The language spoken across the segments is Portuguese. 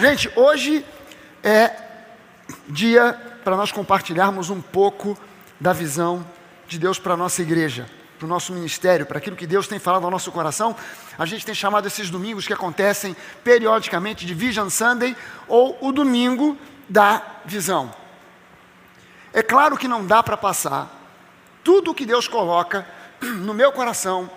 Gente, hoje é dia para nós compartilharmos um pouco da visão de Deus para a nossa igreja, para o nosso ministério, para aquilo que Deus tem falado ao nosso coração. A gente tem chamado esses domingos que acontecem periodicamente de Vision Sunday ou o domingo da visão. É claro que não dá para passar tudo o que Deus coloca no meu coração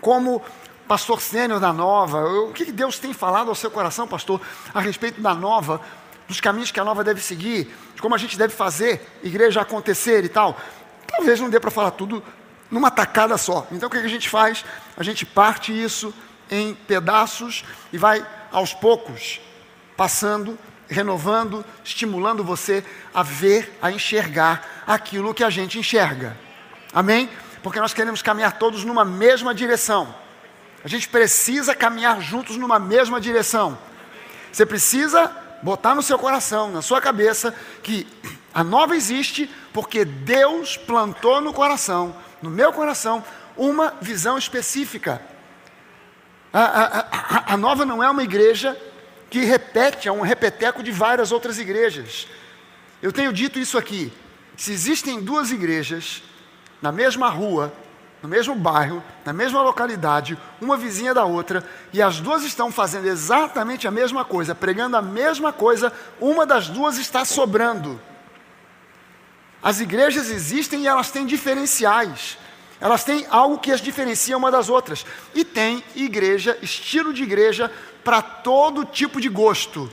como pastor sênior da Nova, o que Deus tem falado ao seu coração, pastor, a respeito da Nova, dos caminhos que a Nova deve seguir, de como a gente deve fazer igreja acontecer e tal. Talvez não dê para falar tudo numa tacada só. Então o que a gente faz? A gente parte isso em pedaços e vai aos poucos passando, renovando, estimulando você a ver, a enxergar aquilo que a gente enxerga. Amém? Porque nós queremos caminhar todos numa mesma direção. A gente precisa caminhar juntos numa mesma direção. Você precisa botar no seu coração, na sua cabeça, que a nova existe porque Deus plantou no coração, no meu coração, uma visão específica. A, a, a, a nova não é uma igreja que repete, é um repeteco de várias outras igrejas. Eu tenho dito isso aqui. Se existem duas igrejas na mesma rua, no mesmo bairro, na mesma localidade, uma vizinha da outra, e as duas estão fazendo exatamente a mesma coisa, pregando a mesma coisa, uma das duas está sobrando. As igrejas existem e elas têm diferenciais. Elas têm algo que as diferencia uma das outras. E tem igreja, estilo de igreja, para todo tipo de gosto.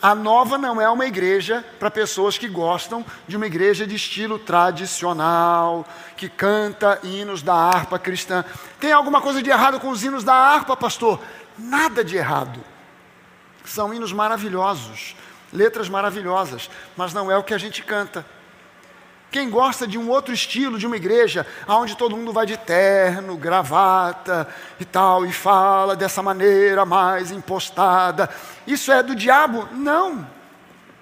A nova não é uma igreja para pessoas que gostam de uma igreja de estilo tradicional, que canta hinos da harpa cristã. Tem alguma coisa de errado com os hinos da harpa, pastor? Nada de errado. São hinos maravilhosos, letras maravilhosas, mas não é o que a gente canta. Quem gosta de um outro estilo, de uma igreja, onde todo mundo vai de terno, gravata e tal, e fala dessa maneira mais impostada, isso é do diabo? Não,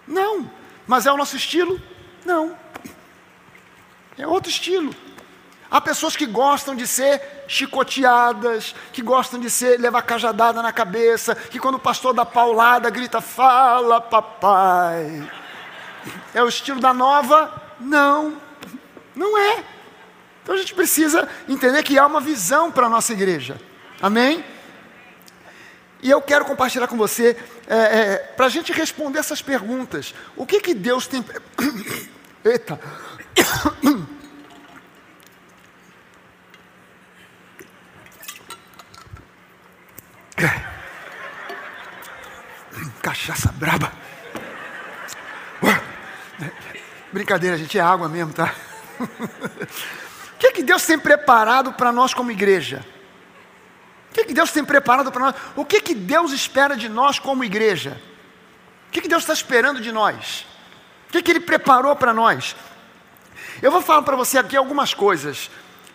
não. Mas é o nosso estilo? Não. É outro estilo. Há pessoas que gostam de ser chicoteadas, que gostam de ser levar cajadada na cabeça, que quando o pastor dá paulada grita: "Fala, papai". É o estilo da nova não, não é. Então a gente precisa entender que há uma visão para a nossa igreja. Amém? E eu quero compartilhar com você, é, é, para a gente responder essas perguntas. O que, que Deus tem. Eita! Cachaça braba. Brincadeira, gente, é água mesmo, tá? o que, que Deus tem preparado para nós como igreja? O que, que Deus tem preparado para nós? O que, que Deus espera de nós como igreja? O que, que Deus está esperando de nós? O que, que Ele preparou para nós? Eu vou falar para você aqui algumas coisas,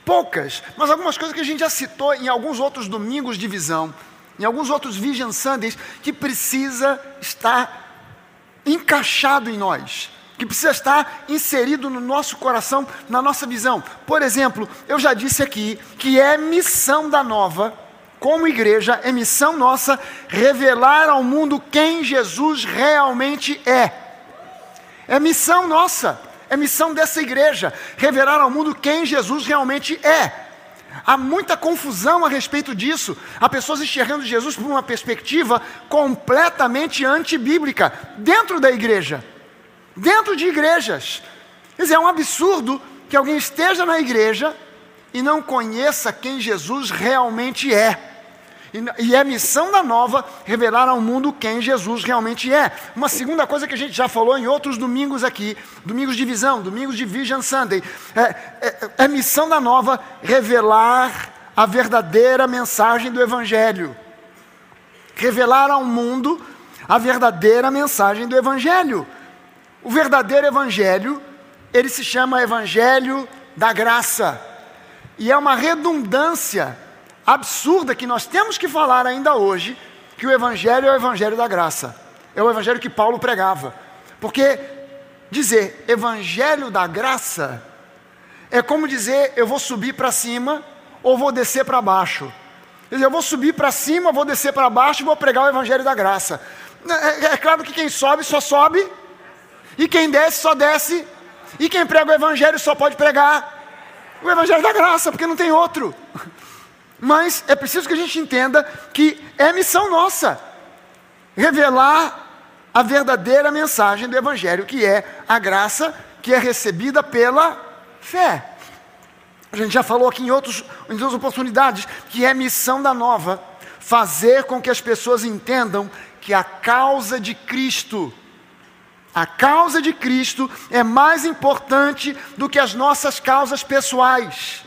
poucas, mas algumas coisas que a gente já citou em alguns outros domingos de visão, em alguns outros Vision Sundays, que precisa estar encaixado em nós que precisa estar inserido no nosso coração, na nossa visão. Por exemplo, eu já disse aqui que é missão da nova, como igreja, é missão nossa revelar ao mundo quem Jesus realmente é. É missão nossa, é missão dessa igreja, revelar ao mundo quem Jesus realmente é. Há muita confusão a respeito disso. Há pessoas enxergando Jesus por uma perspectiva completamente antibíblica dentro da igreja dentro de igrejas. Quer dizer, é um absurdo que alguém esteja na igreja e não conheça quem Jesus realmente é. E é missão da nova revelar ao mundo quem Jesus realmente é. Uma segunda coisa que a gente já falou em outros domingos aqui, domingos de visão, domingos de Vision Sunday, é, é, é missão da nova revelar a verdadeira mensagem do Evangelho. Revelar ao mundo a verdadeira mensagem do Evangelho. O verdadeiro evangelho, ele se chama evangelho da graça. E é uma redundância absurda que nós temos que falar ainda hoje, que o evangelho é o evangelho da graça. É o evangelho que Paulo pregava. Porque dizer evangelho da graça é como dizer eu vou subir para cima ou vou descer para baixo. Eu vou subir para cima, vou descer para baixo e vou pregar o evangelho da graça. É, é claro que quem sobe só sobe, e quem desce só desce, e quem prega o Evangelho só pode pregar o Evangelho da graça, porque não tem outro. Mas é preciso que a gente entenda que é missão nossa revelar a verdadeira mensagem do Evangelho, que é a graça que é recebida pela fé. A gente já falou aqui em, outros, em outras oportunidades que é missão da nova fazer com que as pessoas entendam que a causa de Cristo, a causa de Cristo é mais importante do que as nossas causas pessoais.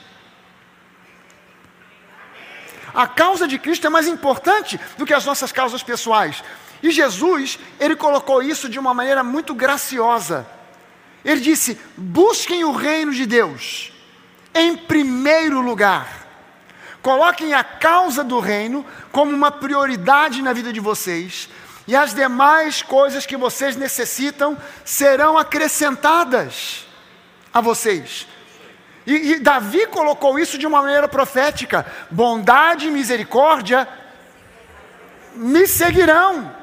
A causa de Cristo é mais importante do que as nossas causas pessoais. E Jesus, ele colocou isso de uma maneira muito graciosa. Ele disse: busquem o reino de Deus em primeiro lugar. Coloquem a causa do reino como uma prioridade na vida de vocês, e as demais coisas que vocês necessitam serão acrescentadas a vocês. E, e, Davi colocou isso de uma maneira profética: bondade e misericórdia me seguirão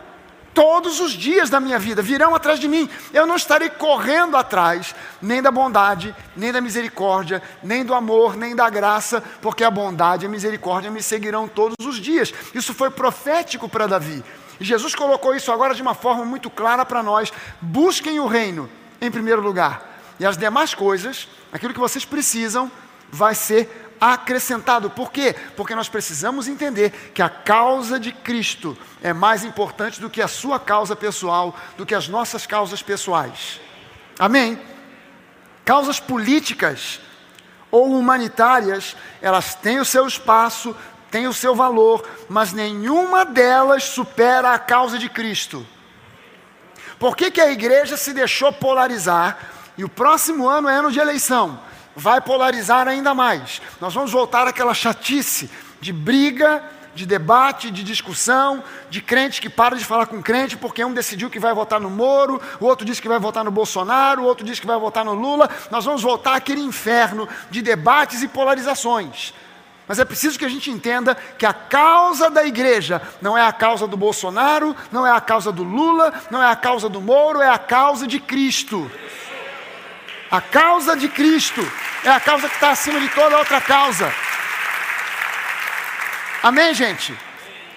todos os dias da minha vida, virão atrás de mim. Eu não estarei correndo atrás nem da bondade, nem da misericórdia, nem do amor, nem da graça, porque a bondade e a misericórdia me seguirão todos os dias. Isso foi profético para Davi. E Jesus colocou isso agora de uma forma muito clara para nós: busquem o reino em primeiro lugar, e as demais coisas, aquilo que vocês precisam, vai ser acrescentado. Por quê? Porque nós precisamos entender que a causa de Cristo é mais importante do que a sua causa pessoal, do que as nossas causas pessoais. Amém? Causas políticas ou humanitárias, elas têm o seu espaço, têm o seu valor, mas nenhuma delas supera a causa de Cristo. Por que, que a igreja se deixou polarizar? E o próximo ano é ano de eleição vai polarizar ainda mais. Nós vamos voltar àquela chatice de briga, de debate, de discussão, de crente que para de falar com crente porque um decidiu que vai votar no Moro, o outro disse que vai votar no Bolsonaro, o outro disse que vai votar no Lula. Nós vamos voltar àquele inferno de debates e polarizações. Mas é preciso que a gente entenda que a causa da igreja não é a causa do Bolsonaro, não é a causa do Lula, não é a causa do Moro, é a causa de Cristo. A causa de Cristo é a causa que está acima de toda outra causa. Amém, gente?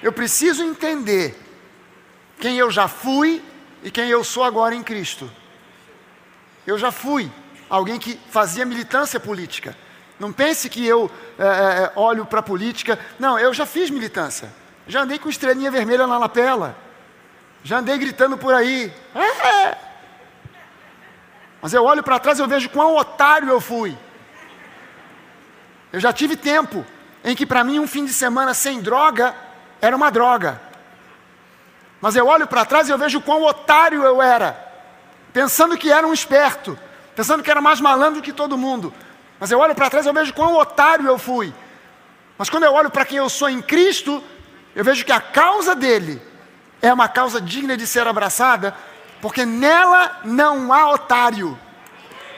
Eu preciso entender quem eu já fui e quem eu sou agora em Cristo. Eu já fui alguém que fazia militância política. Não pense que eu é, é, olho para a política. Não, eu já fiz militância. Já andei com estrelinha vermelha na lapela. Já andei gritando por aí. É, é. Mas eu olho para trás e eu vejo quão otário eu fui. Eu já tive tempo em que para mim um fim de semana sem droga era uma droga. Mas eu olho para trás e eu vejo quão otário eu era, pensando que era um esperto, pensando que era mais malandro que todo mundo. Mas eu olho para trás e eu vejo quão otário eu fui. Mas quando eu olho para quem eu sou em Cristo, eu vejo que a causa dele é uma causa digna de ser abraçada, porque nela não há otário.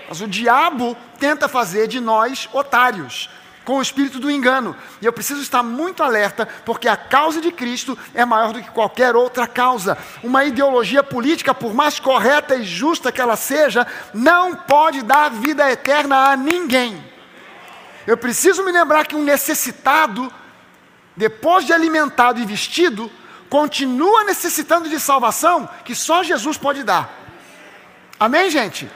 Mas o diabo tenta fazer de nós otários, com o espírito do engano. E eu preciso estar muito alerta, porque a causa de Cristo é maior do que qualquer outra causa. Uma ideologia política, por mais correta e justa que ela seja, não pode dar vida eterna a ninguém. Eu preciso me lembrar que um necessitado, depois de alimentado e vestido, continua necessitando de salvação que só Jesus pode dar. Amém, gente?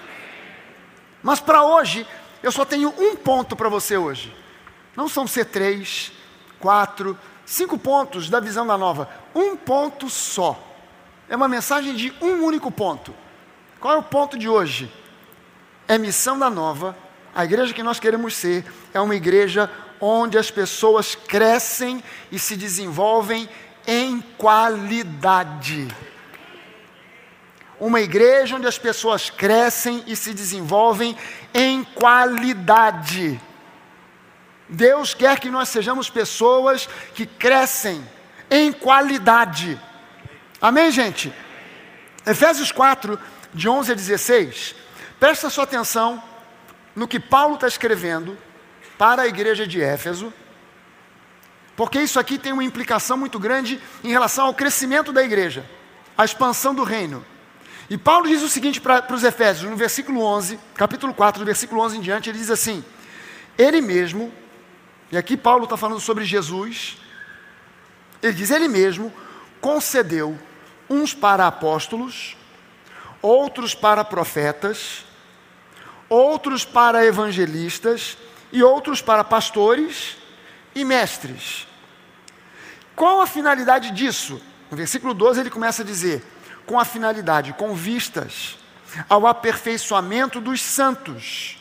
Mas para hoje, eu só tenho um ponto para você hoje. Não são ser três, quatro, cinco pontos da visão da nova. Um ponto só. É uma mensagem de um único ponto. Qual é o ponto de hoje? É missão da nova. A igreja que nós queremos ser é uma igreja onde as pessoas crescem e se desenvolvem em qualidade. Uma igreja onde as pessoas crescem e se desenvolvem em qualidade. Deus quer que nós sejamos pessoas que crescem em qualidade. Amém, gente? Efésios 4, de 11 a 16. Presta sua atenção no que Paulo está escrevendo para a igreja de Éfeso porque isso aqui tem uma implicação muito grande em relação ao crescimento da igreja. a expansão do reino. E Paulo diz o seguinte para os Efésios, no versículo 11, capítulo 4, do versículo 11 em diante, ele diz assim: Ele mesmo, e aqui Paulo está falando sobre Jesus, ele diz: Ele mesmo concedeu uns para apóstolos, outros para profetas, outros para evangelistas e outros para pastores e mestres. Qual a finalidade disso? No versículo 12 ele começa a dizer: com a finalidade, com vistas ao aperfeiçoamento dos santos,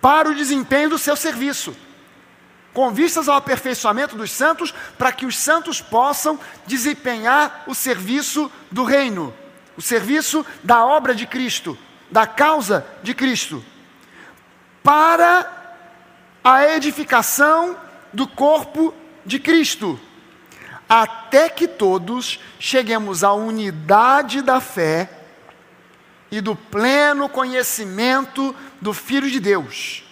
para o desempenho do seu serviço. Com vistas ao aperfeiçoamento dos santos, para que os santos possam desempenhar o serviço do reino, o serviço da obra de Cristo, da causa de Cristo, para a edificação do corpo de Cristo até que todos cheguemos à unidade da fé e do pleno conhecimento do Filho de Deus,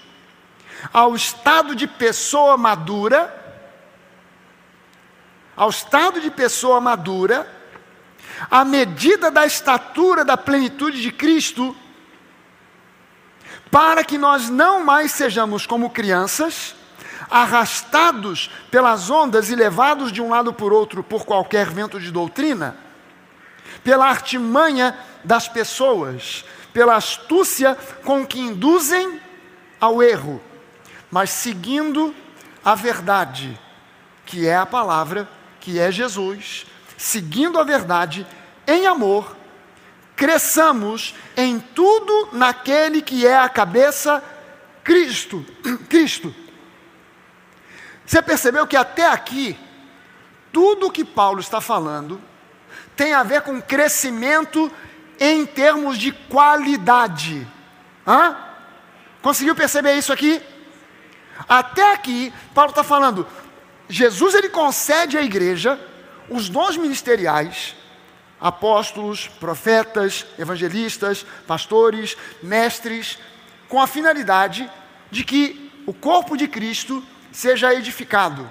ao estado de pessoa madura, ao estado de pessoa madura, à medida da estatura da plenitude de Cristo, para que nós não mais sejamos como crianças, arrastados pelas ondas e levados de um lado por outro por qualquer vento de doutrina, pela artimanha das pessoas, pela astúcia com que induzem ao erro, mas seguindo a verdade, que é a palavra, que é Jesus, seguindo a verdade em amor, cresçamos em tudo naquele que é a cabeça, Cristo. Cristo. Você percebeu que até aqui, tudo que Paulo está falando tem a ver com crescimento em termos de qualidade. Hã? Conseguiu perceber isso aqui? Até aqui, Paulo está falando, Jesus ele concede à igreja os dons ministeriais, apóstolos, profetas, evangelistas, pastores, mestres, com a finalidade de que o corpo de Cristo seja edificado,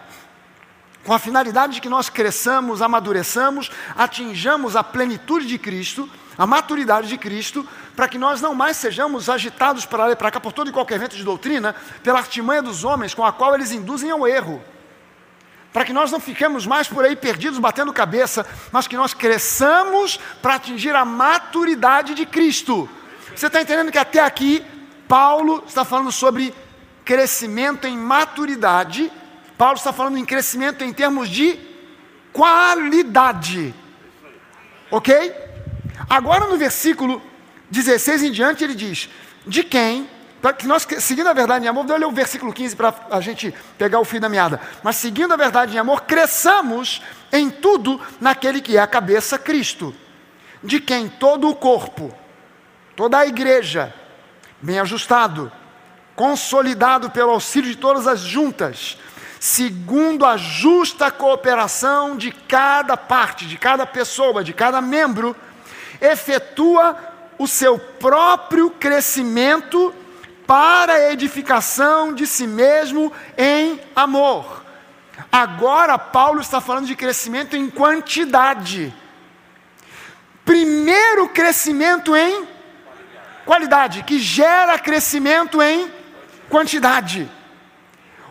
com a finalidade de que nós cresçamos, amadureçamos, atinjamos a plenitude de Cristo, a maturidade de Cristo, para que nós não mais sejamos agitados para lá e para cá por todo e qualquer vento de doutrina, pela artimanha dos homens com a qual eles induzem ao erro. Para que nós não fiquemos mais por aí perdidos, batendo cabeça, mas que nós cresçamos para atingir a maturidade de Cristo. Você está entendendo que até aqui, Paulo está falando sobre crescimento em maturidade, Paulo está falando em crescimento em termos de qualidade. Ok? Agora no versículo 16 em diante ele diz: De quem, para que nós, seguindo a verdade em amor, vou ler o versículo 15 para a gente pegar o fim da meada. Mas seguindo a verdade em amor, cresçamos em tudo naquele que é a cabeça, Cristo, de quem todo o corpo, toda a igreja, bem ajustado, consolidado pelo auxílio de todas as juntas, segundo a justa cooperação de cada parte, de cada pessoa, de cada membro, efetua o seu próprio crescimento para a edificação de si mesmo em amor. Agora, Paulo está falando de crescimento em quantidade. Primeiro crescimento em qualidade, que gera crescimento em quantidade.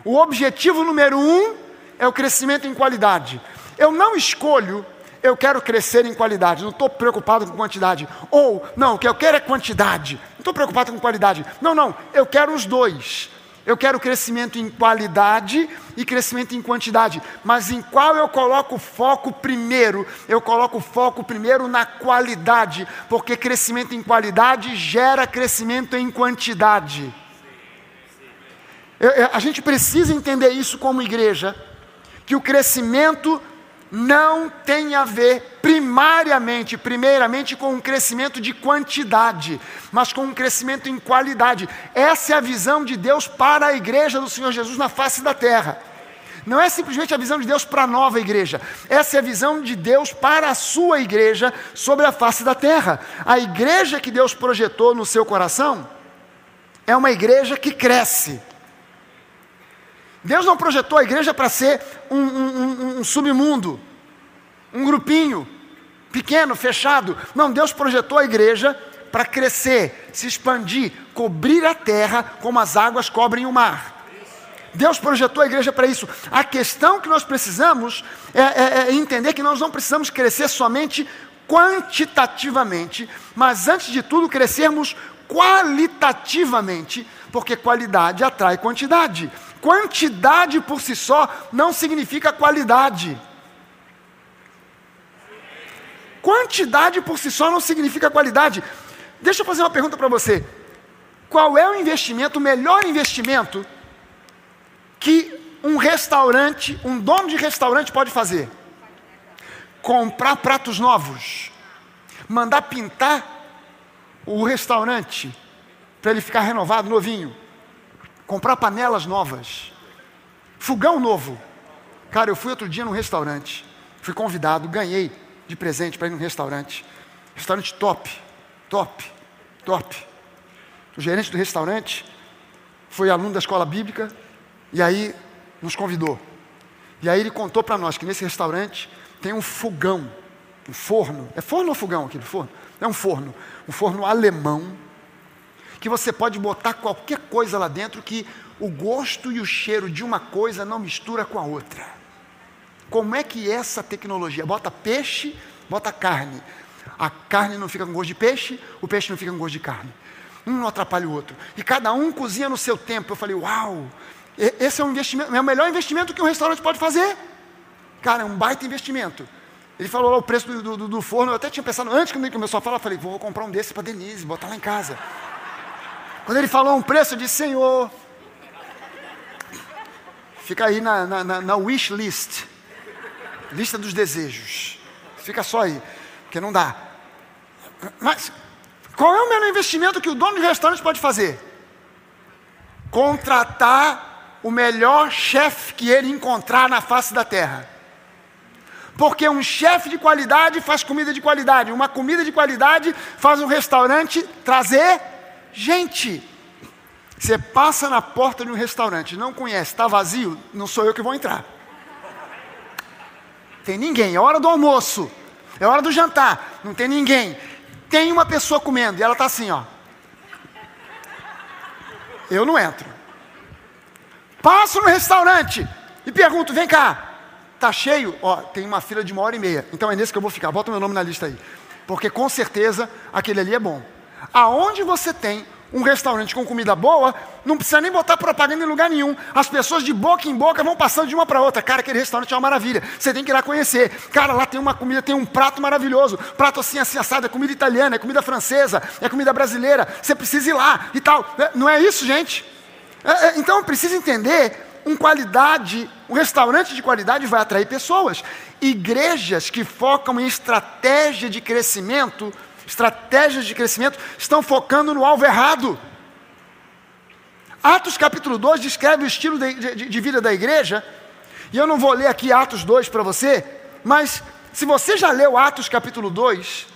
O objetivo número um é o crescimento em qualidade. Eu não escolho, eu quero crescer em qualidade, não estou preocupado com quantidade. Ou, não, o que eu quero é quantidade, não estou preocupado com qualidade. Não, não, eu quero os dois. Eu quero crescimento em qualidade e crescimento em quantidade. Mas em qual eu coloco foco primeiro? Eu coloco foco primeiro na qualidade, porque crescimento em qualidade gera crescimento em quantidade. A gente precisa entender isso como igreja, que o crescimento não tem a ver primariamente, primeiramente com um crescimento de quantidade, mas com um crescimento em qualidade. Essa é a visão de Deus para a igreja do Senhor Jesus na face da terra. Não é simplesmente a visão de Deus para a nova igreja, essa é a visão de Deus para a sua igreja sobre a face da terra. A igreja que Deus projetou no seu coração é uma igreja que cresce Deus não projetou a igreja para ser um, um, um, submundo, um grupinho, pequeno, fechado. Não, Deus projetou a igreja para crescer, se expandir, cobrir a terra como as águas cobrem o mar. Deus projetou a igreja para isso. A questão que nós precisamos é, é, é, entender que nós não precisamos crescer somente quantitativamente, mas antes de tudo crescermos qualitativamente, porque qualidade atrai quantidade. Quantidade por si só não significa qualidade. Quantidade por si só não significa qualidade. Deixa eu fazer uma pergunta para você. Qual é o investimento, o melhor investimento que um restaurante, um dono de restaurante pode fazer? Comprar pratos novos, mandar pintar o restaurante para ele ficar renovado, novinho, comprar panelas novas, fogão novo. Cara, eu fui outro dia num restaurante, fui convidado, ganhei de presente para ir num restaurante, restaurante top, top, top. O gerente do restaurante foi aluno da escola bíblica e aí nos convidou. E aí ele contou para nós que nesse restaurante tem um fogão, um forno. É forno ou fogão aquele forno? É um forno, um forno alemão que você pode botar qualquer coisa lá dentro que o gosto e o cheiro de uma coisa não mistura com a outra. Como é que essa tecnologia? Bota peixe, bota carne. A carne não fica com gosto de peixe, o peixe não fica com gosto de carne. Um não atrapalha o outro. E cada um cozinha no seu tempo. Eu falei, uau, esse é um investimento, é o melhor investimento que um restaurante pode fazer. Cara, é um baita investimento. Ele falou lá o preço do, do, do forno, eu até tinha pensado, antes que ele começou a falar, eu falei, vou comprar um desse para Denise, botar lá em casa. Quando ele falou um preço, eu disse, Senhor, fica aí na, na, na wish list, lista dos desejos. Fica só aí porque não dá. Mas qual é o melhor investimento que o dono de restaurante pode fazer? Contratar o melhor chefe que ele encontrar na face da terra. Porque um chefe de qualidade faz comida de qualidade, uma comida de qualidade faz um restaurante trazer gente. Você passa na porta de um restaurante, não conhece, está vazio, não sou eu que vou entrar. Tem ninguém, é hora do almoço. É hora do jantar, não tem ninguém. Tem uma pessoa comendo e ela está assim, ó. Eu não entro. Passo no restaurante e pergunto: vem cá, tá cheio? Ó, tem uma fila de uma hora e meia. Então é nesse que eu vou ficar. Bota meu nome na lista aí. Porque com certeza aquele ali é bom. Aonde você tem um restaurante com comida boa, não precisa nem botar propaganda em lugar nenhum. As pessoas de boca em boca vão passando de uma para outra. Cara, aquele restaurante é uma maravilha. Você tem que ir lá conhecer. Cara, lá tem uma comida, tem um prato maravilhoso. Prato assim, assim, assado. É comida italiana, é comida francesa, é comida brasileira. Você precisa ir lá e tal. É, não é isso, gente? É, é, então, precisa entender um qualidade, um restaurante de qualidade vai atrair pessoas. Igrejas que focam em estratégia de crescimento estratégias de crescimento estão focando no alvo errado. Atos capítulo 2 descreve o estilo de, de, de vida da igreja, e eu não vou ler aqui Atos 2 para você, mas se você já leu Atos capítulo 2,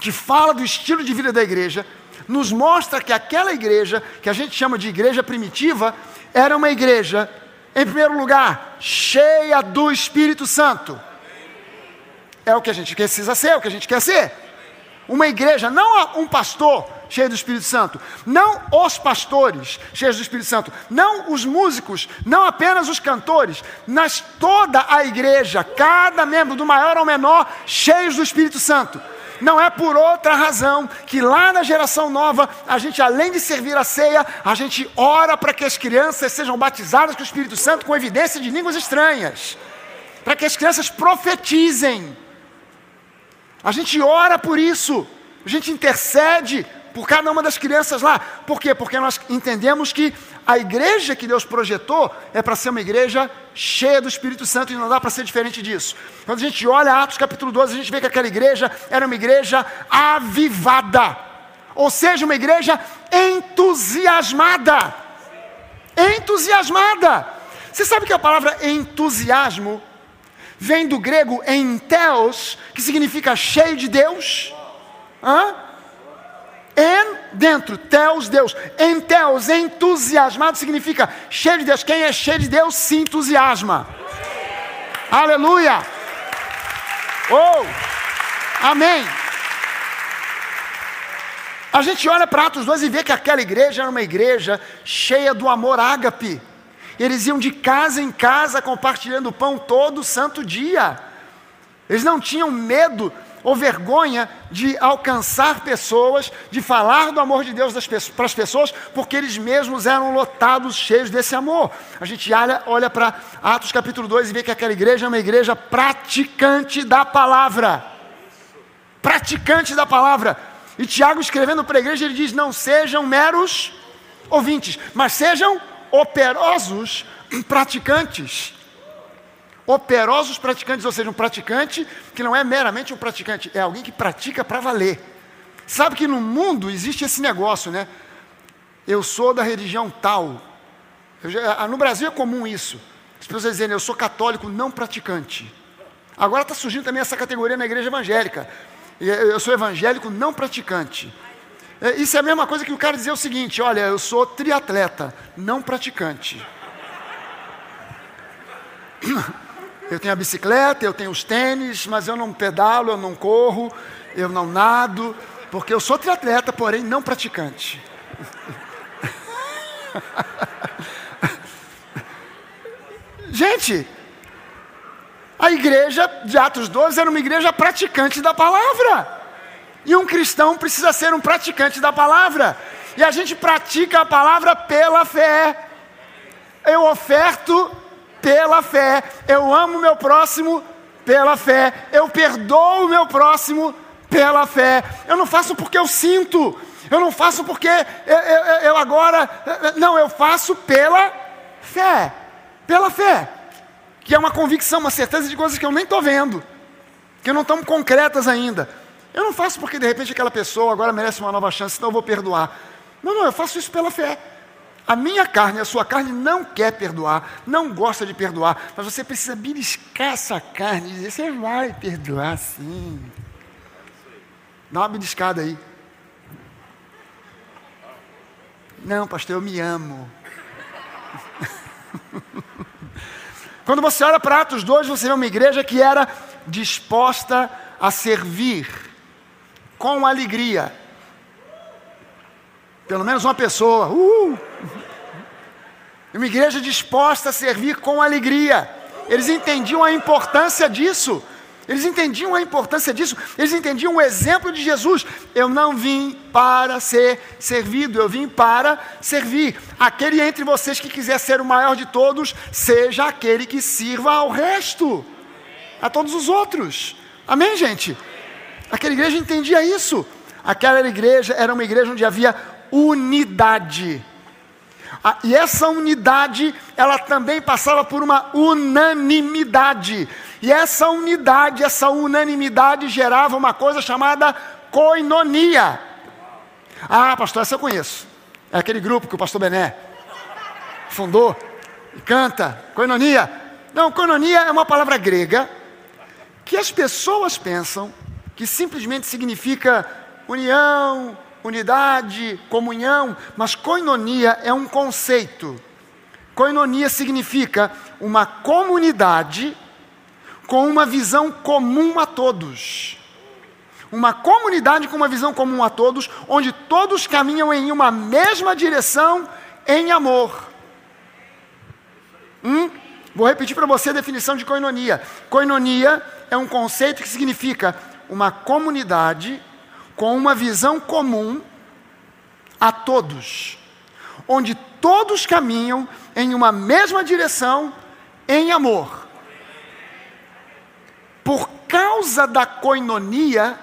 que fala do estilo de vida da igreja, nos mostra que aquela igreja, que a gente chama de igreja primitiva, era uma igreja, em primeiro lugar, cheia do Espírito Santo. É o que a gente precisa ser, é o que a gente quer ser uma igreja, não um pastor cheio do Espírito Santo, não os pastores cheios do Espírito Santo, não os músicos, não apenas os cantores, mas toda a igreja, cada membro, do maior ao menor, cheios do Espírito Santo. Não é por outra razão que lá na geração nova, a gente, além de servir a ceia, a gente ora para que as crianças sejam batizadas com o Espírito Santo com evidência de línguas estranhas, para que as crianças profetizem a gente ora por isso, a gente intercede por cada uma das crianças lá. Por quê? Porque nós entendemos que a igreja que Deus projetou é para ser uma igreja cheia do Espírito Santo e não dá para ser diferente disso. Quando a gente olha Atos capítulo 12, a gente vê que aquela igreja era uma igreja avivada, ou seja, uma igreja entusiasmada. Entusiasmada. Você sabe que a palavra entusiasmo vem do grego enteos, que significa cheio de Deus. Hã? En, dentro, teos, Deus. Enteos, entusiasmado, significa cheio de Deus. Quem é cheio de Deus se entusiasma. Aleluia! Oh! Amém. A gente olha para Atos 2 e vê que aquela igreja era uma igreja cheia do amor ágape. Eles iam de casa em casa compartilhando o pão todo santo dia. Eles não tinham medo ou vergonha de alcançar pessoas, de falar do amor de Deus para as pessoas, porque eles mesmos eram lotados, cheios desse amor. A gente olha, olha para Atos capítulo 2 e vê que aquela igreja é uma igreja praticante da palavra. Praticante da palavra. E Tiago, escrevendo para a igreja, ele diz: Não sejam meros ouvintes, mas sejam operosos praticantes. Operosos praticantes, ou seja, um praticante que não é meramente um praticante, é alguém que pratica para valer. Sabe que no mundo existe esse negócio, né? Eu sou da religião tal. Já, ah, no Brasil é comum isso. As pessoas dizem, eu sou católico não praticante. Agora está surgindo também essa categoria na igreja evangélica. Eu sou evangélico não praticante. É, isso é a mesma coisa que o cara dizer o seguinte: olha, eu sou triatleta, não praticante. Eu tenho a bicicleta, eu tenho os tênis, mas eu não pedalo, eu não corro, eu não nado, porque eu sou triatleta, porém não praticante. Gente, a igreja de Atos 12 era uma igreja praticante da palavra. E um cristão precisa ser um praticante da palavra. E a gente pratica a palavra pela fé. Eu oferto pela fé. Eu amo meu próximo pela fé. Eu perdoo o meu próximo pela fé. Eu não faço porque eu sinto. Eu não faço porque eu, eu, eu agora. Não, eu faço pela fé. Pela fé que é uma convicção, uma certeza de coisas que eu nem estou vendo, que não estão concretas ainda. Eu não faço porque de repente aquela pessoa agora merece uma nova chance, então eu vou perdoar. Não, não, eu faço isso pela fé. A minha carne, a sua carne não quer perdoar, não gosta de perdoar, mas você precisa beliscar essa carne e dizer: você vai perdoar sim. Dá uma beliscada aí. Não, pastor, eu me amo. Quando você olha para Atos 2, você vê uma igreja que era disposta a servir com alegria. Pelo menos uma pessoa. Uh! Uma igreja disposta a servir com alegria. Eles entendiam a importância disso. Eles entendiam a importância disso, eles entendiam o exemplo de Jesus. Eu não vim para ser servido, eu vim para servir. Aquele entre vocês que quiser ser o maior de todos, seja aquele que sirva ao resto, a todos os outros. Amém, gente? Aquela igreja entendia isso. Aquela igreja era uma igreja onde havia unidade. Ah, e essa unidade, ela também passava por uma unanimidade. E essa unidade, essa unanimidade gerava uma coisa chamada coinonia. Ah, pastor, essa eu conheço. É aquele grupo que o pastor Bené fundou e canta. Coinonia. Não, coinonia é uma palavra grega que as pessoas pensam que simplesmente significa união, unidade, comunhão, mas coinonia é um conceito. Coinonia significa uma comunidade com uma visão comum a todos. Uma comunidade com uma visão comum a todos, onde todos caminham em uma mesma direção em amor. Hum? Vou repetir para você a definição de coinonia. Coinonia é um conceito que significa uma comunidade com uma visão comum a todos, onde todos caminham em uma mesma direção em amor. Por causa da coinonia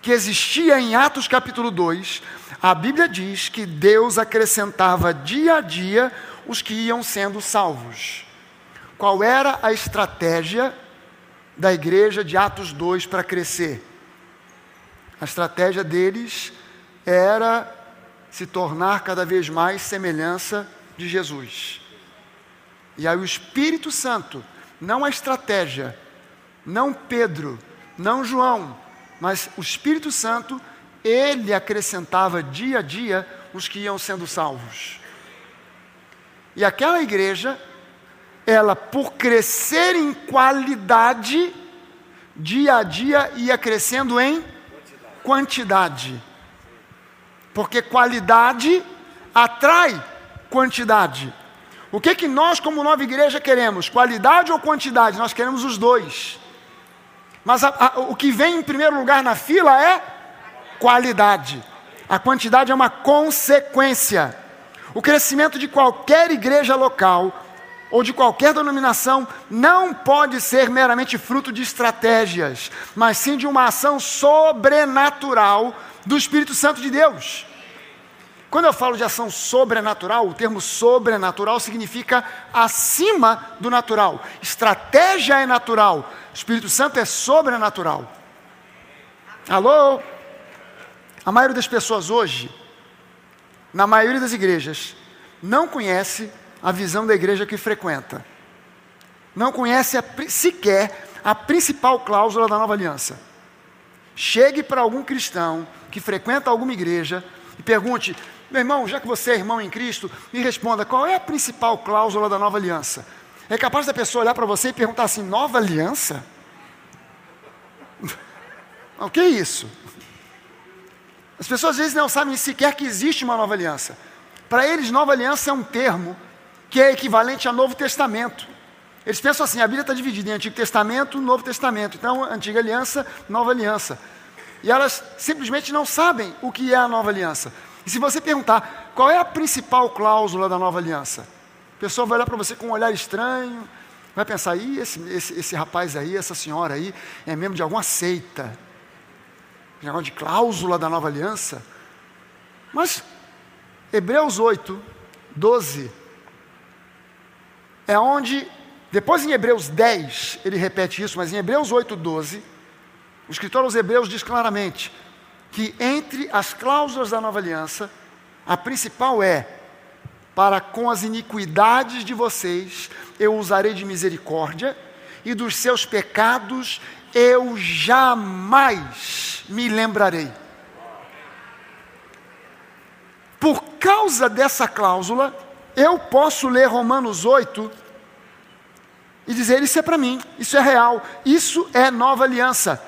que existia em Atos capítulo 2, a Bíblia diz que Deus acrescentava dia a dia os que iam sendo salvos. Qual era a estratégia da igreja de Atos 2 para crescer? A estratégia deles era se tornar cada vez mais semelhança de Jesus. E aí o Espírito Santo, não a estratégia, não Pedro, não João, mas o Espírito Santo, ele acrescentava dia a dia os que iam sendo salvos. E aquela igreja, ela por crescer em qualidade, dia a dia ia crescendo em quantidade. Porque qualidade atrai quantidade. O que que nós como nova igreja queremos? Qualidade ou quantidade? Nós queremos os dois. Mas a, a, o que vem em primeiro lugar na fila é qualidade. A quantidade é uma consequência. O crescimento de qualquer igreja local ou de qualquer denominação não pode ser meramente fruto de estratégias, mas sim de uma ação sobrenatural do Espírito Santo de Deus. Quando eu falo de ação sobrenatural, o termo sobrenatural significa acima do natural. Estratégia é natural, Espírito Santo é sobrenatural. Alô? A maioria das pessoas hoje, na maioria das igrejas, não conhece a visão da igreja que frequenta. Não conhece a, sequer a principal cláusula da nova aliança. Chegue para algum cristão que frequenta alguma igreja e pergunte: meu irmão, já que você é irmão em Cristo, me responda: qual é a principal cláusula da nova aliança? É capaz da pessoa olhar para você e perguntar assim: nova aliança? o que é isso? As pessoas às vezes não sabem sequer que existe uma nova aliança. Para eles, nova aliança é um termo que é equivalente a Novo Testamento. Eles pensam assim: a Bíblia está dividida em Antigo Testamento e Novo Testamento. Então, Antiga Aliança, Nova Aliança. E elas simplesmente não sabem o que é a Nova Aliança. E se você perguntar qual é a principal cláusula da Nova Aliança, a pessoa vai olhar para você com um olhar estranho, vai pensar: Ih, esse, esse, esse rapaz aí, essa senhora aí, é membro de alguma seita. Negócio de cláusula da Nova Aliança. Mas, Hebreus 8, 12 é onde, depois em Hebreus 10, ele repete isso, mas em Hebreus 8, 12, o escritor aos Hebreus diz claramente que entre as cláusulas da nova aliança, a principal é: para com as iniquidades de vocês eu usarei de misericórdia, e dos seus pecados eu jamais me lembrarei. Por causa dessa cláusula, eu posso ler Romanos 8 e dizer: Isso é para mim, isso é real, isso é nova aliança.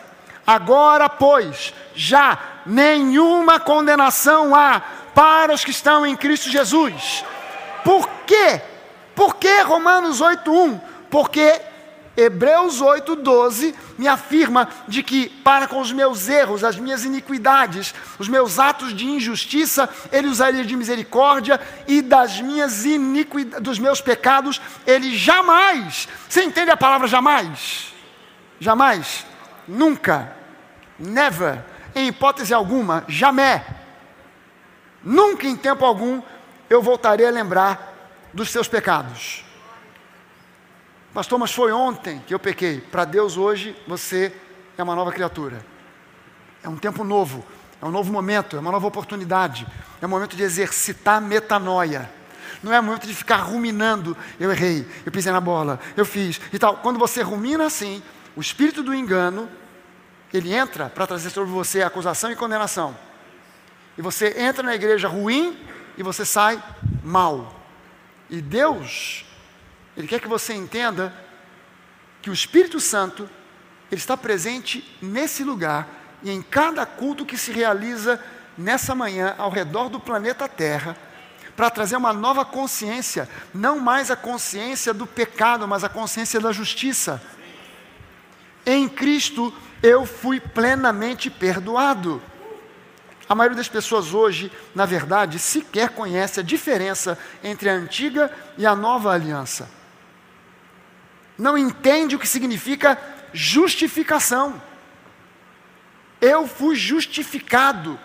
Agora, pois, já nenhuma condenação há para os que estão em Cristo Jesus. Por quê? Por que Romanos 8:1? Porque Hebreus 8:12 me afirma de que para com os meus erros, as minhas iniquidades, os meus atos de injustiça, ele usaria de misericórdia e das minhas iniquidades, dos meus pecados, ele jamais. Você entende a palavra jamais? Jamais, nunca, never, em hipótese alguma, jamais. Nunca em tempo algum eu voltarei a lembrar dos seus pecados. Pastor, mas foi ontem que eu pequei. Para Deus, hoje, você é uma nova criatura. É um tempo novo, é um novo momento, é uma nova oportunidade. É um momento de exercitar metanoia. Não é momento de ficar ruminando. Eu errei, eu pisei na bola, eu fiz e tal. Quando você rumina assim, o espírito do engano, ele entra para trazer sobre você acusação e condenação. E você entra na igreja ruim e você sai mal. E Deus ele quer que você entenda que o Espírito Santo ele está presente nesse lugar e em cada culto que se realiza nessa manhã ao redor do planeta Terra, para trazer uma nova consciência, não mais a consciência do pecado, mas a consciência da justiça. Em Cristo eu fui plenamente perdoado. A maioria das pessoas hoje, na verdade, sequer conhece a diferença entre a antiga e a nova aliança não entende o que significa justificação. Eu fui justificado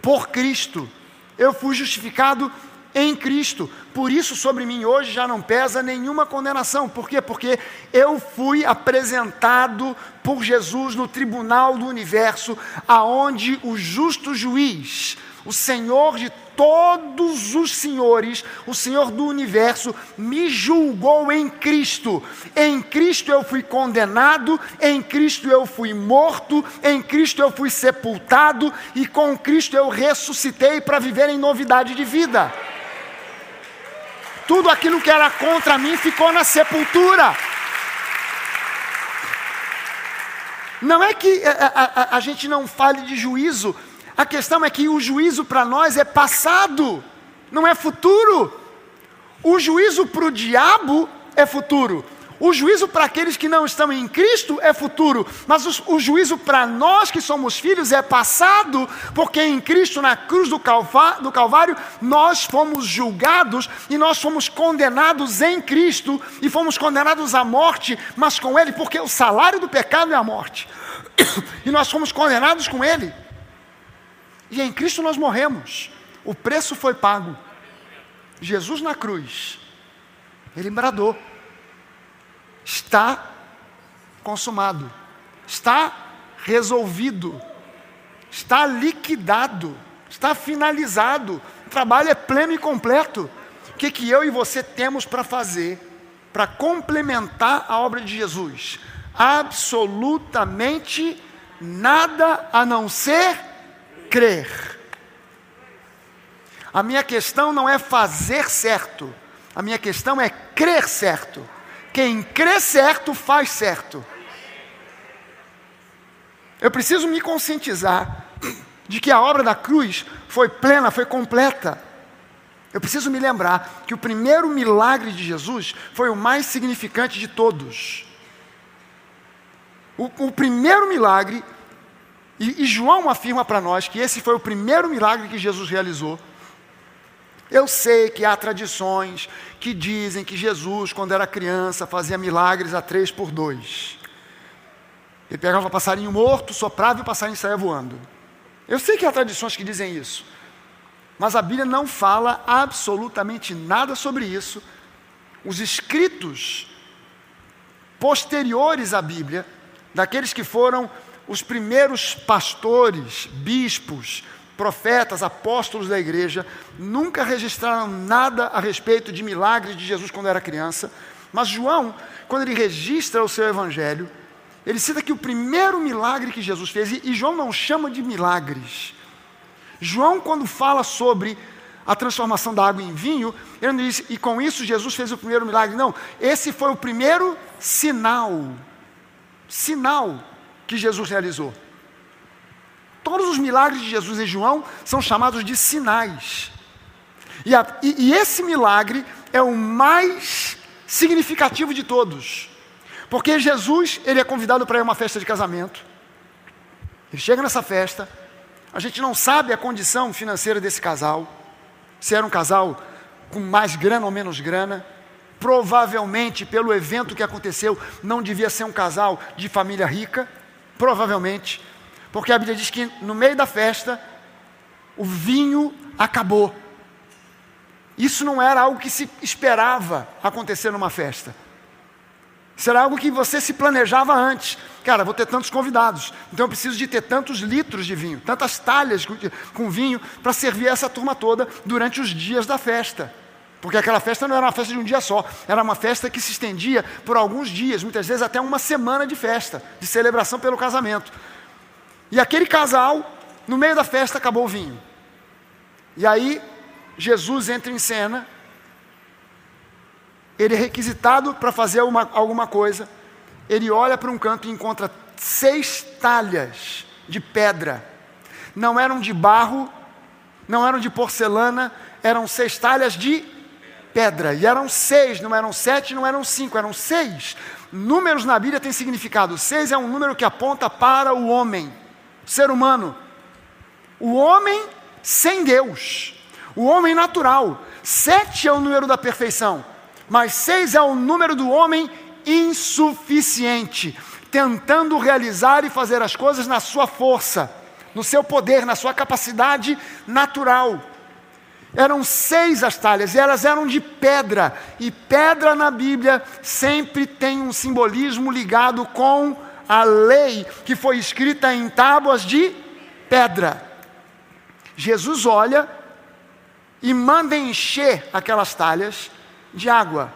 por Cristo. Eu fui justificado em Cristo. Por isso, sobre mim hoje já não pesa nenhuma condenação. Por quê? Porque eu fui apresentado por Jesus no tribunal do universo, aonde o justo juiz, o Senhor de todos os senhores, o Senhor do universo, me julgou em Cristo. Em Cristo eu fui condenado, em Cristo eu fui morto, em Cristo eu fui sepultado e com Cristo eu ressuscitei para viver em novidade de vida. Tudo aquilo que era contra mim ficou na sepultura. Não é que a, a, a gente não fale de juízo, a questão é que o juízo para nós é passado, não é futuro. O juízo para o diabo é futuro. O juízo para aqueles que não estão em Cristo é futuro, mas o, o juízo para nós que somos filhos é passado, porque em Cristo, na cruz do, Calvá, do Calvário, nós fomos julgados e nós fomos condenados em Cristo e fomos condenados à morte, mas com Ele, porque o salário do pecado é a morte, e nós fomos condenados com Ele, e em Cristo nós morremos, o preço foi pago. Jesus na cruz, Ele bradou está consumado, está resolvido, está liquidado, está finalizado. O trabalho é pleno e completo. O que, que eu e você temos para fazer para complementar a obra de Jesus? Absolutamente nada a não ser crer. A minha questão não é fazer certo, a minha questão é crer certo. Quem crê certo, faz certo. Eu preciso me conscientizar de que a obra da cruz foi plena, foi completa. Eu preciso me lembrar que o primeiro milagre de Jesus foi o mais significante de todos. O, o primeiro milagre, e, e João afirma para nós que esse foi o primeiro milagre que Jesus realizou. Eu sei que há tradições que dizem que Jesus, quando era criança, fazia milagres a três por dois. Ele pegava passarinho morto, soprava e o passarinho saía voando. Eu sei que há tradições que dizem isso, mas a Bíblia não fala absolutamente nada sobre isso. Os escritos posteriores à Bíblia, daqueles que foram os primeiros pastores, bispos, profetas, apóstolos da igreja, nunca registraram nada a respeito de milagres de Jesus quando era criança. Mas João, quando ele registra o seu evangelho, ele cita que o primeiro milagre que Jesus fez, e João não chama de milagres. João, quando fala sobre a transformação da água em vinho, ele não diz, e com isso Jesus fez o primeiro milagre. Não, esse foi o primeiro sinal. Sinal que Jesus realizou. Todos os milagres de Jesus em João são chamados de sinais. E, a, e, e esse milagre é o mais significativo de todos. Porque Jesus, ele é convidado para ir a uma festa de casamento. Ele chega nessa festa, a gente não sabe a condição financeira desse casal, se era um casal com mais grana ou menos grana. Provavelmente, pelo evento que aconteceu, não devia ser um casal de família rica, provavelmente. Porque a Bíblia diz que no meio da festa, o vinho acabou. Isso não era algo que se esperava acontecer numa festa. Era algo que você se planejava antes. Cara, vou ter tantos convidados, então eu preciso de ter tantos litros de vinho, tantas talhas com vinho para servir essa turma toda durante os dias da festa. Porque aquela festa não era uma festa de um dia só, era uma festa que se estendia por alguns dias, muitas vezes até uma semana de festa, de celebração pelo casamento. E aquele casal, no meio da festa, acabou o vinho. E aí, Jesus entra em cena, ele é requisitado para fazer uma, alguma coisa, ele olha para um canto e encontra seis talhas de pedra. Não eram de barro, não eram de porcelana, eram seis talhas de pedra. E eram seis, não eram sete, não eram cinco, eram seis. Números na Bíblia têm significado. Seis é um número que aponta para o homem ser humano. O homem sem Deus. O homem natural. Sete é o número da perfeição. Mas seis é o número do homem insuficiente. Tentando realizar e fazer as coisas na sua força, no seu poder, na sua capacidade natural. Eram seis as talhas e elas eram de pedra. E pedra na Bíblia sempre tem um simbolismo ligado com a lei que foi escrita em tábuas de pedra. Jesus olha e manda encher aquelas talhas de água.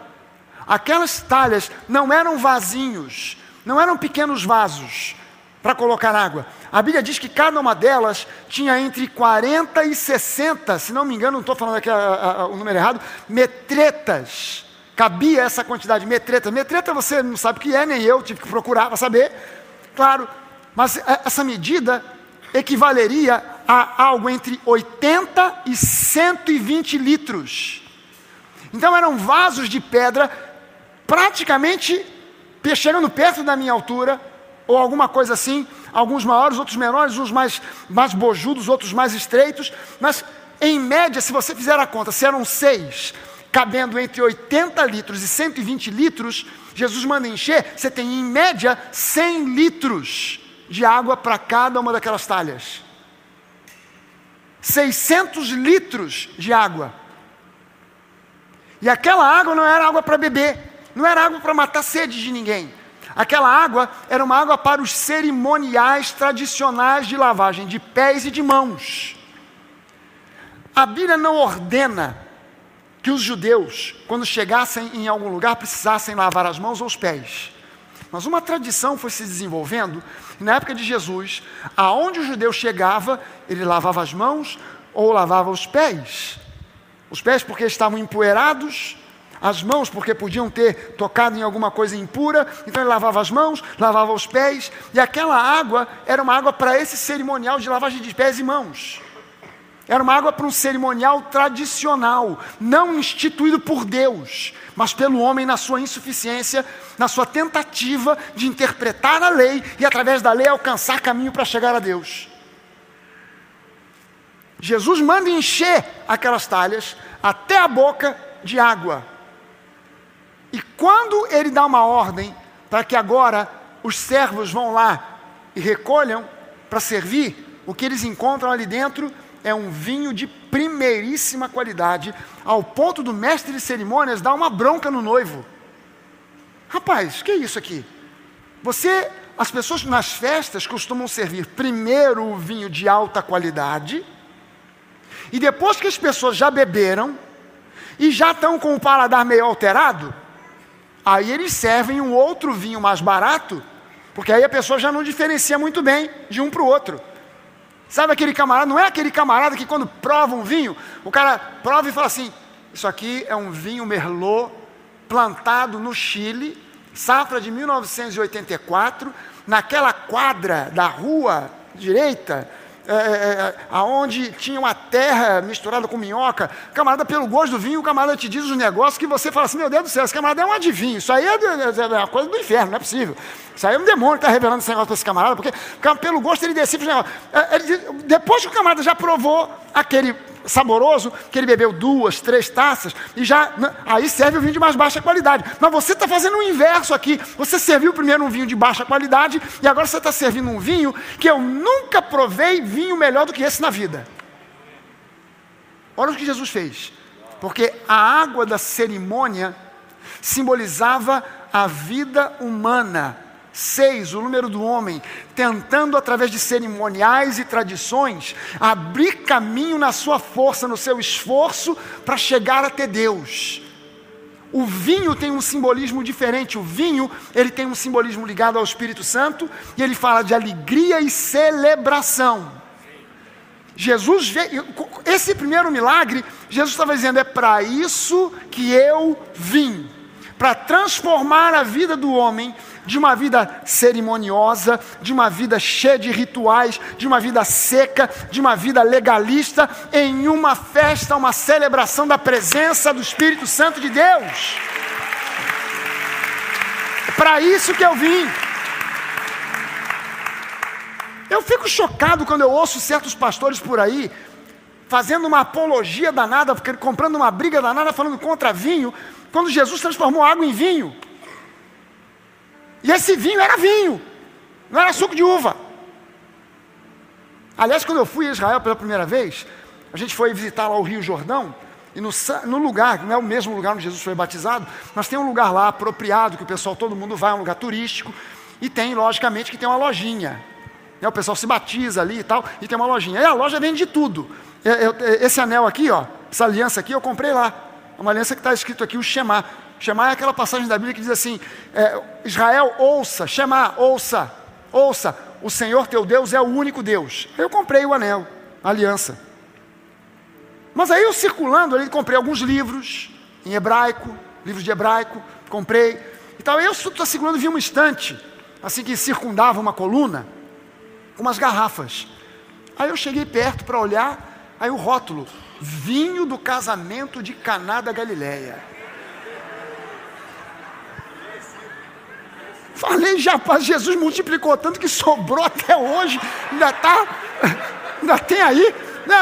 Aquelas talhas não eram vasinhos, não eram pequenos vasos para colocar água. A Bíblia diz que cada uma delas tinha entre 40 e 60, se não me engano, não estou falando aqui a, a, o número errado, metretas cabia essa quantidade de metreta. Metreta você não sabe o que é, nem eu tive que procurar para saber. Claro, Mas é, essa medida equivaleria a algo entre 80 e 120 litros. Então eram vasos de pedra praticamente chegando perto da minha altura, ou alguma coisa assim, alguns maiores, outros menores, uns mais, mais bojudos, outros mais estreitos, mas em média, se você fizer a conta, se eram seis, cabendo entre 80 litros e 120 litros, Jesus manda encher, você tem em média 100 litros de água para cada uma daquelas talhas. 600 litros de água. E aquela água não era água para beber, não era água para matar sede de ninguém. Aquela água era uma água para os cerimoniais tradicionais de lavagem de pés e de mãos. A Bíblia não ordena que os judeus, quando chegassem em algum lugar, precisassem lavar as mãos ou os pés. Mas uma tradição foi se desenvolvendo, e na época de Jesus, aonde o judeu chegava, ele lavava as mãos ou lavava os pés. Os pés porque estavam empoeirados, as mãos porque podiam ter tocado em alguma coisa impura, então ele lavava as mãos, lavava os pés, e aquela água era uma água para esse cerimonial de lavagem de pés e mãos. Era uma água para um cerimonial tradicional, não instituído por Deus, mas pelo homem na sua insuficiência, na sua tentativa de interpretar a lei e, através da lei, alcançar caminho para chegar a Deus. Jesus manda encher aquelas talhas até a boca de água. E quando ele dá uma ordem para que agora os servos vão lá e recolham para servir, o que eles encontram ali dentro é um vinho de primeiríssima qualidade, ao ponto do mestre de cerimônias dar uma bronca no noivo. Rapaz, que é isso aqui? Você, as pessoas nas festas costumam servir primeiro o vinho de alta qualidade, e depois que as pessoas já beberam e já estão com o paladar meio alterado, aí eles servem um outro vinho mais barato, porque aí a pessoa já não diferencia muito bem de um para o outro. Sabe aquele camarada? Não é aquele camarada que quando prova um vinho, o cara prova e fala assim: Isso aqui é um vinho Merlot plantado no Chile, safra de 1984, naquela quadra da rua direita, é, é, é, aonde tinha uma terra misturada com minhoca, camarada, pelo gosto do vinho, o camarada te diz os negócios que você fala assim: Meu Deus do céu, esse camarada é um adivinho, isso aí é, é, é uma coisa do inferno, não é possível. Isso aí é um demônio que está revelando esse negócio para esse camarada, porque pelo gosto ele decifra os negócios. É, depois que o camarada já provou aquele saboroso, que ele bebeu duas, três taças, e já né, aí serve o vinho de mais baixa qualidade. Mas você está fazendo o inverso aqui. Você serviu primeiro um vinho de baixa qualidade, e agora você está servindo um vinho que eu nunca provei vinho melhor do que esse na vida. Olha o que Jesus fez. Porque a água da cerimônia simbolizava a vida humana Seis, o número do homem, tentando através de cerimoniais e tradições abrir caminho na sua força, no seu esforço para chegar até Deus. O vinho tem um simbolismo diferente. O vinho, ele tem um simbolismo ligado ao Espírito Santo e ele fala de alegria e celebração. Jesus veio, esse primeiro milagre, Jesus estava dizendo: é para isso que eu vim para transformar a vida do homem de uma vida cerimoniosa, de uma vida cheia de rituais, de uma vida seca, de uma vida legalista, em uma festa, uma celebração da presença do Espírito Santo de Deus. É para isso que eu vim. Eu fico chocado quando eu ouço certos pastores por aí fazendo uma apologia danada, comprando uma briga danada, falando contra vinho, quando Jesus transformou água em vinho. E esse vinho era vinho, não era suco de uva. Aliás, quando eu fui a Israel pela primeira vez, a gente foi visitar lá o Rio Jordão, e no, no, lugar, não é o mesmo lugar onde Jesus foi batizado, mas tem um lugar lá apropriado, que o pessoal, todo mundo vai, é um lugar turístico, e tem, logicamente, que tem uma lojinha. É, o pessoal se batiza ali e tal, e tem uma lojinha. E a loja vende de tudo. É, é, esse anel aqui, ó, essa aliança aqui, eu comprei lá. Uma aliança que está escrito aqui, o Shema. Shema é aquela passagem da Bíblia que diz assim: é, Israel, ouça, Shema, ouça, ouça, o Senhor teu Deus é o único Deus. Eu comprei o anel, a aliança. Mas aí eu circulando ali, comprei alguns livros em hebraico, livros de hebraico, comprei e tal. Eu estou circulando, vi uma estante, assim que circundava uma coluna, com umas garrafas. Aí eu cheguei perto para olhar, aí o rótulo, vinho do casamento de Caná da Galileia. Falei já, Jesus multiplicou tanto que sobrou até hoje, ainda tá, ainda tem aí. Né,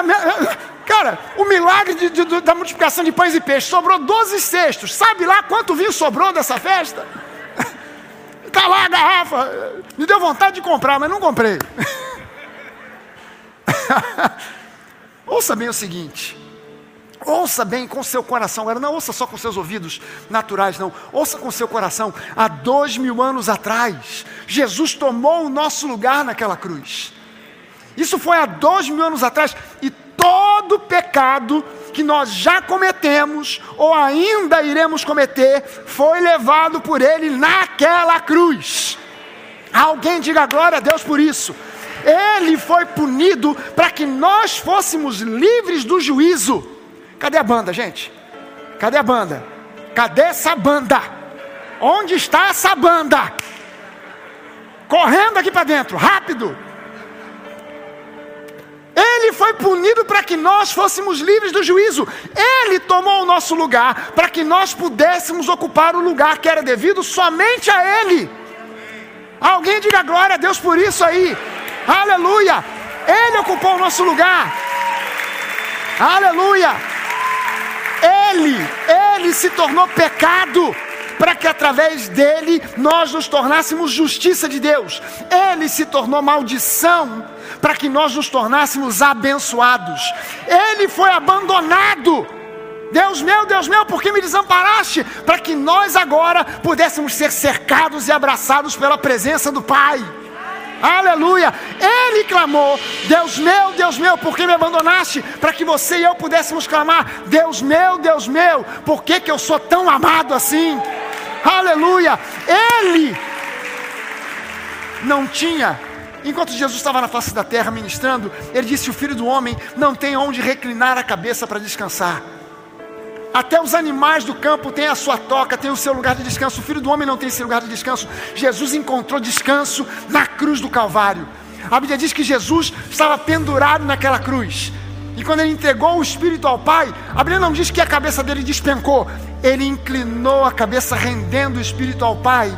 cara, o milagre de, de, da multiplicação de pães e peixes sobrou 12 cestos. Sabe lá quanto vinho sobrou dessa festa? Está lá a garrafa. Me deu vontade de comprar, mas não comprei. Ouça bem o seguinte. Ouça bem com seu coração, agora não ouça só com seus ouvidos naturais, não. Ouça com seu coração. Há dois mil anos atrás, Jesus tomou o nosso lugar naquela cruz. Isso foi há dois mil anos atrás. E todo pecado que nós já cometemos ou ainda iremos cometer foi levado por Ele naquela cruz. Alguém diga glória a Deus por isso. Ele foi punido para que nós fôssemos livres do juízo. Cadê a banda, gente? Cadê a banda? Cadê essa banda? Onde está essa banda? Correndo aqui para dentro, rápido. Ele foi punido para que nós fôssemos livres do juízo. Ele tomou o nosso lugar para que nós pudéssemos ocupar o lugar que era devido somente a Ele. Alguém diga glória a Deus por isso aí. Aleluia! Ele ocupou o nosso lugar. Aleluia! Ele, ele se tornou pecado para que através dele nós nos tornássemos justiça de Deus. Ele se tornou maldição para que nós nos tornássemos abençoados. Ele foi abandonado. Deus meu, Deus meu, por que me desamparaste? Para que nós agora pudéssemos ser cercados e abraçados pela presença do Pai. Aleluia! Ele clamou: Deus meu, Deus meu, por que me abandonaste? Para que você e eu pudéssemos clamar: Deus meu, Deus meu, por que, que eu sou tão amado assim? Aleluia! Ele não tinha Enquanto Jesus estava na face da terra ministrando, ele disse: O filho do homem não tem onde reclinar a cabeça para descansar. Até os animais do campo têm a sua toca, têm o seu lugar de descanso. O filho do homem não tem esse lugar de descanso. Jesus encontrou descanso na cruz do Calvário. A Bíblia diz que Jesus estava pendurado naquela cruz. E quando ele entregou o Espírito ao Pai, a Bíblia não diz que a cabeça dele despencou. Ele inclinou a cabeça, rendendo o Espírito ao Pai.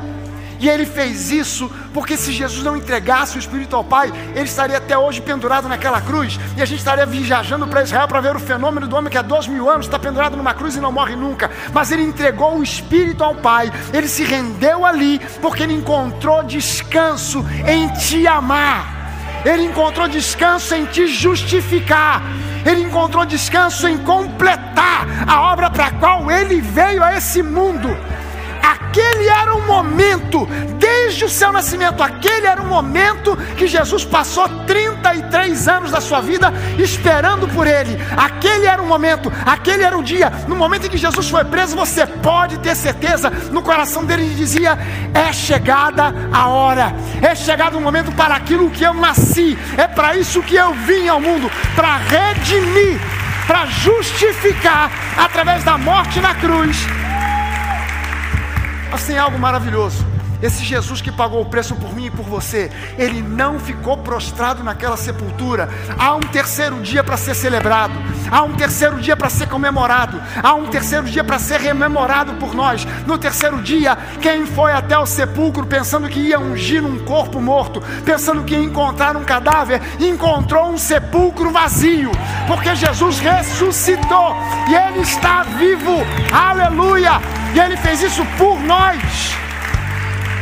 E ele fez isso porque se Jesus não entregasse o Espírito ao Pai, ele estaria até hoje pendurado naquela cruz. E a gente estaria viajando para Israel para ver o fenômeno do homem que há dois mil anos está pendurado numa cruz e não morre nunca. Mas ele entregou o Espírito ao Pai, ele se rendeu ali porque ele encontrou descanso em te amar. Ele encontrou descanso em te justificar. Ele encontrou descanso em completar a obra para a qual ele veio a esse mundo. Aquele era o momento, desde o seu nascimento, aquele era o momento que Jesus passou 33 anos da sua vida esperando por ele. Aquele era o momento, aquele era o dia. No momento em que Jesus foi preso, você pode ter certeza, no coração dele ele dizia: É chegada a hora, é chegado o momento para aquilo que eu nasci, é para isso que eu vim ao mundo para redimir, para justificar através da morte na cruz mas tem algo maravilhoso. Esse Jesus que pagou o preço por mim e por você, ele não ficou prostrado naquela sepultura. Há um terceiro dia para ser celebrado, há um terceiro dia para ser comemorado, há um terceiro dia para ser rememorado por nós. No terceiro dia, quem foi até o sepulcro pensando que ia ungir um corpo morto, pensando que ia encontrar um cadáver, encontrou um sepulcro vazio, porque Jesus ressuscitou e ele está vivo. Aleluia! E ele fez isso por nós.